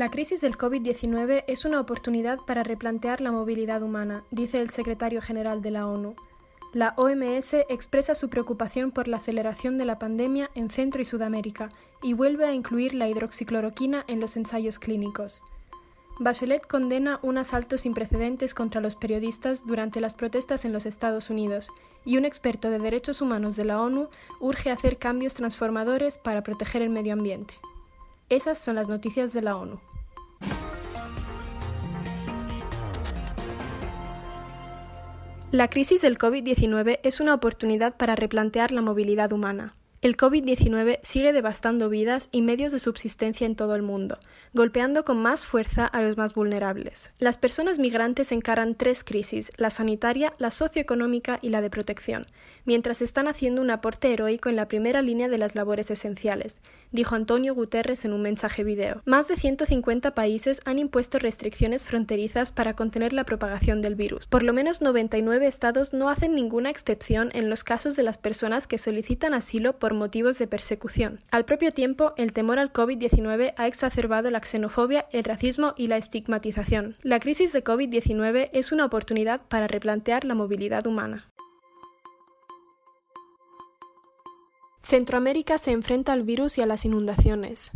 La crisis del COVID-19 es una oportunidad para replantear la movilidad humana, dice el secretario general de la ONU. La OMS expresa su preocupación por la aceleración de la pandemia en Centro y Sudamérica y vuelve a incluir la hidroxicloroquina en los ensayos clínicos. Bachelet condena un asalto sin precedentes contra los periodistas durante las protestas en los Estados Unidos y un experto de derechos humanos de la ONU urge hacer cambios transformadores para proteger el medio ambiente. Esas son las noticias de la ONU. La crisis del COVID-19 es una oportunidad para replantear la movilidad humana. El COVID-19 sigue devastando vidas y medios de subsistencia en todo el mundo, golpeando con más fuerza a los más vulnerables. Las personas migrantes encaran tres crisis, la sanitaria, la socioeconómica y la de protección, mientras están haciendo un aporte heroico en la primera línea de las labores esenciales, dijo Antonio Guterres en un mensaje video. Más de 150 países han impuesto restricciones fronterizas para contener la propagación del virus. Por lo menos 99 estados no hacen ninguna excepción en los casos de las personas que solicitan asilo por motivos de persecución. Al propio tiempo, el temor al COVID-19 ha exacerbado la xenofobia, el racismo y la estigmatización. La crisis de COVID-19 es una oportunidad para replantear la movilidad humana. Centroamérica se enfrenta al virus y a las inundaciones.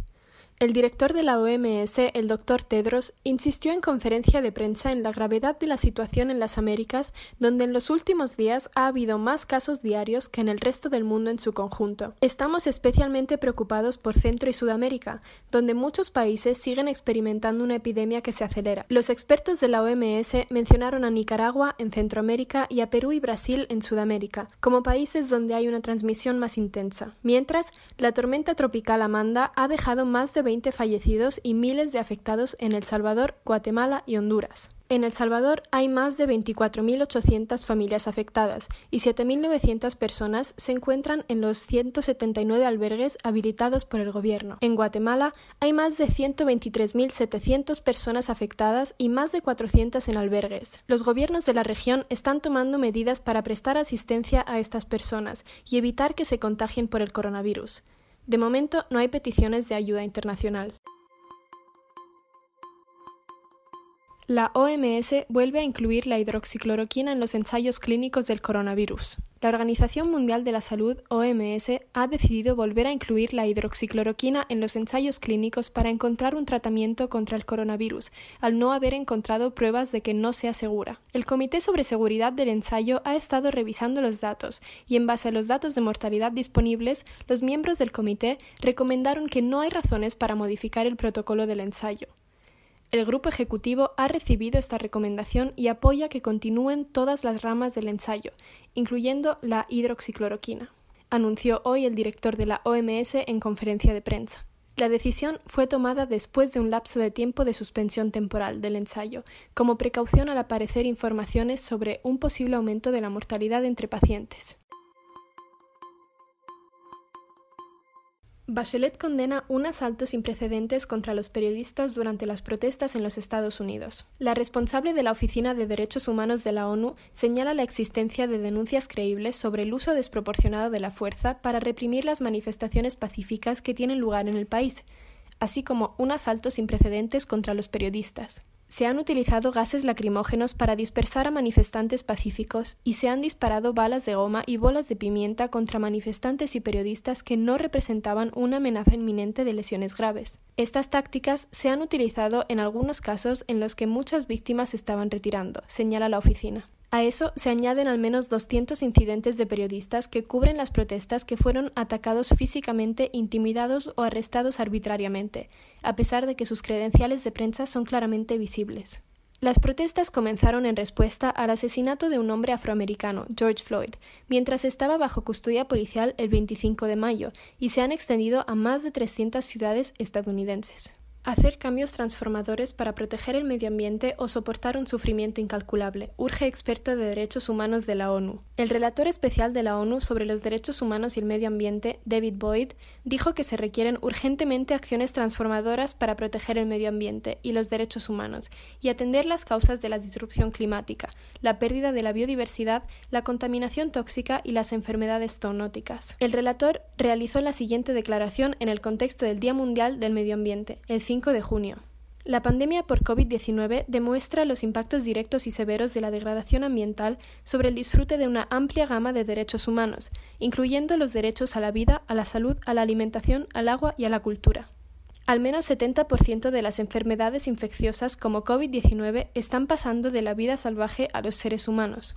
El director de la OMS, el doctor Tedros, insistió en conferencia de prensa en la gravedad de la situación en las Américas, donde en los últimos días ha habido más casos diarios que en el resto del mundo en su conjunto. Estamos especialmente preocupados por Centro y Sudamérica, donde muchos países siguen experimentando una epidemia que se acelera. Los expertos de la OMS mencionaron a Nicaragua en Centroamérica y a Perú y Brasil en Sudamérica, como países donde hay una transmisión más intensa. Mientras, la tormenta tropical Amanda ha dejado más de 20 fallecidos y miles de afectados en El Salvador, Guatemala y Honduras. En El Salvador hay más de 24.800 familias afectadas y 7.900 personas se encuentran en los 179 albergues habilitados por el gobierno. En Guatemala hay más de 123.700 personas afectadas y más de 400 en albergues. Los gobiernos de la región están tomando medidas para prestar asistencia a estas personas y evitar que se contagien por el coronavirus. De momento no hay peticiones de ayuda internacional. La OMS vuelve a incluir la hidroxicloroquina en los ensayos clínicos del coronavirus. La Organización Mundial de la Salud, OMS, ha decidido volver a incluir la hidroxicloroquina en los ensayos clínicos para encontrar un tratamiento contra el coronavirus, al no haber encontrado pruebas de que no sea segura. El Comité sobre Seguridad del Ensayo ha estado revisando los datos y, en base a los datos de mortalidad disponibles, los miembros del comité recomendaron que no hay razones para modificar el protocolo del ensayo. El grupo ejecutivo ha recibido esta recomendación y apoya que continúen todas las ramas del ensayo, incluyendo la hidroxicloroquina, anunció hoy el director de la OMS en conferencia de prensa. La decisión fue tomada después de un lapso de tiempo de suspensión temporal del ensayo, como precaución al aparecer informaciones sobre un posible aumento de la mortalidad entre pacientes. Bachelet condena un asalto sin precedentes contra los periodistas durante las protestas en los Estados Unidos. La responsable de la Oficina de Derechos Humanos de la ONU señala la existencia de denuncias creíbles sobre el uso desproporcionado de la fuerza para reprimir las manifestaciones pacíficas que tienen lugar en el país, así como un asalto sin precedentes contra los periodistas. Se han utilizado gases lacrimógenos para dispersar a manifestantes pacíficos y se han disparado balas de goma y bolas de pimienta contra manifestantes y periodistas que no representaban una amenaza inminente de lesiones graves. Estas tácticas se han utilizado en algunos casos en los que muchas víctimas estaban retirando, señala la oficina. A eso se añaden al menos 200 incidentes de periodistas que cubren las protestas que fueron atacados físicamente, intimidados o arrestados arbitrariamente, a pesar de que sus credenciales de prensa son claramente visibles. Las protestas comenzaron en respuesta al asesinato de un hombre afroamericano, George Floyd, mientras estaba bajo custodia policial el 25 de mayo, y se han extendido a más de 300 ciudades estadounidenses. Hacer cambios transformadores para proteger el medio ambiente o soportar un sufrimiento incalculable, urge experto de derechos humanos de la ONU. El relator especial de la ONU sobre los derechos humanos y el medio ambiente, David Boyd, dijo que se requieren urgentemente acciones transformadoras para proteger el medio ambiente y los derechos humanos y atender las causas de la disrupción climática, la pérdida de la biodiversidad, la contaminación tóxica y las enfermedades zoonóticas. El relator realizó la siguiente declaración en el contexto del Día Mundial del Medio Ambiente, el 5 de junio. La pandemia por COVID-19 demuestra los impactos directos y severos de la degradación ambiental sobre el disfrute de una amplia gama de derechos humanos, incluyendo los derechos a la vida, a la salud, a la alimentación, al agua y a la cultura. Al menos 70% de las enfermedades infecciosas como COVID-19 están pasando de la vida salvaje a los seres humanos.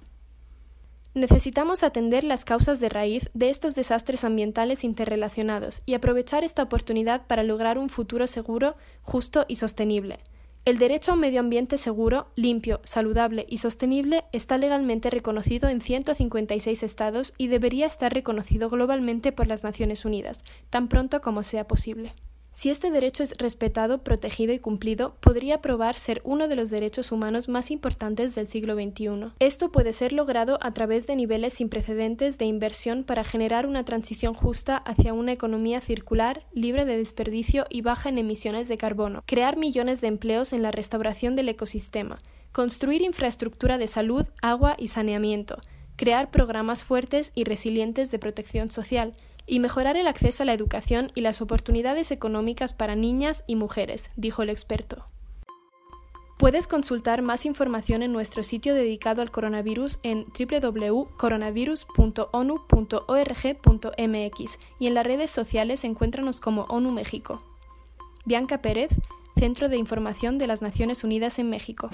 Necesitamos atender las causas de raíz de estos desastres ambientales interrelacionados y aprovechar esta oportunidad para lograr un futuro seguro, justo y sostenible. El derecho a un medio ambiente seguro, limpio, saludable y sostenible está legalmente reconocido en 156 estados y debería estar reconocido globalmente por las Naciones Unidas, tan pronto como sea posible. Si este derecho es respetado, protegido y cumplido, podría probar ser uno de los derechos humanos más importantes del siglo XXI. Esto puede ser logrado a través de niveles sin precedentes de inversión para generar una transición justa hacia una economía circular, libre de desperdicio y baja en emisiones de carbono, crear millones de empleos en la restauración del ecosistema, construir infraestructura de salud, agua y saneamiento, crear programas fuertes y resilientes de protección social, y mejorar el acceso a la educación y las oportunidades económicas para niñas y mujeres, dijo el experto. Puedes consultar más información en nuestro sitio dedicado al coronavirus en www.coronavirus.onu.org.mx y en las redes sociales encuéntranos como ONU México. Bianca Pérez, Centro de Información de las Naciones Unidas en México.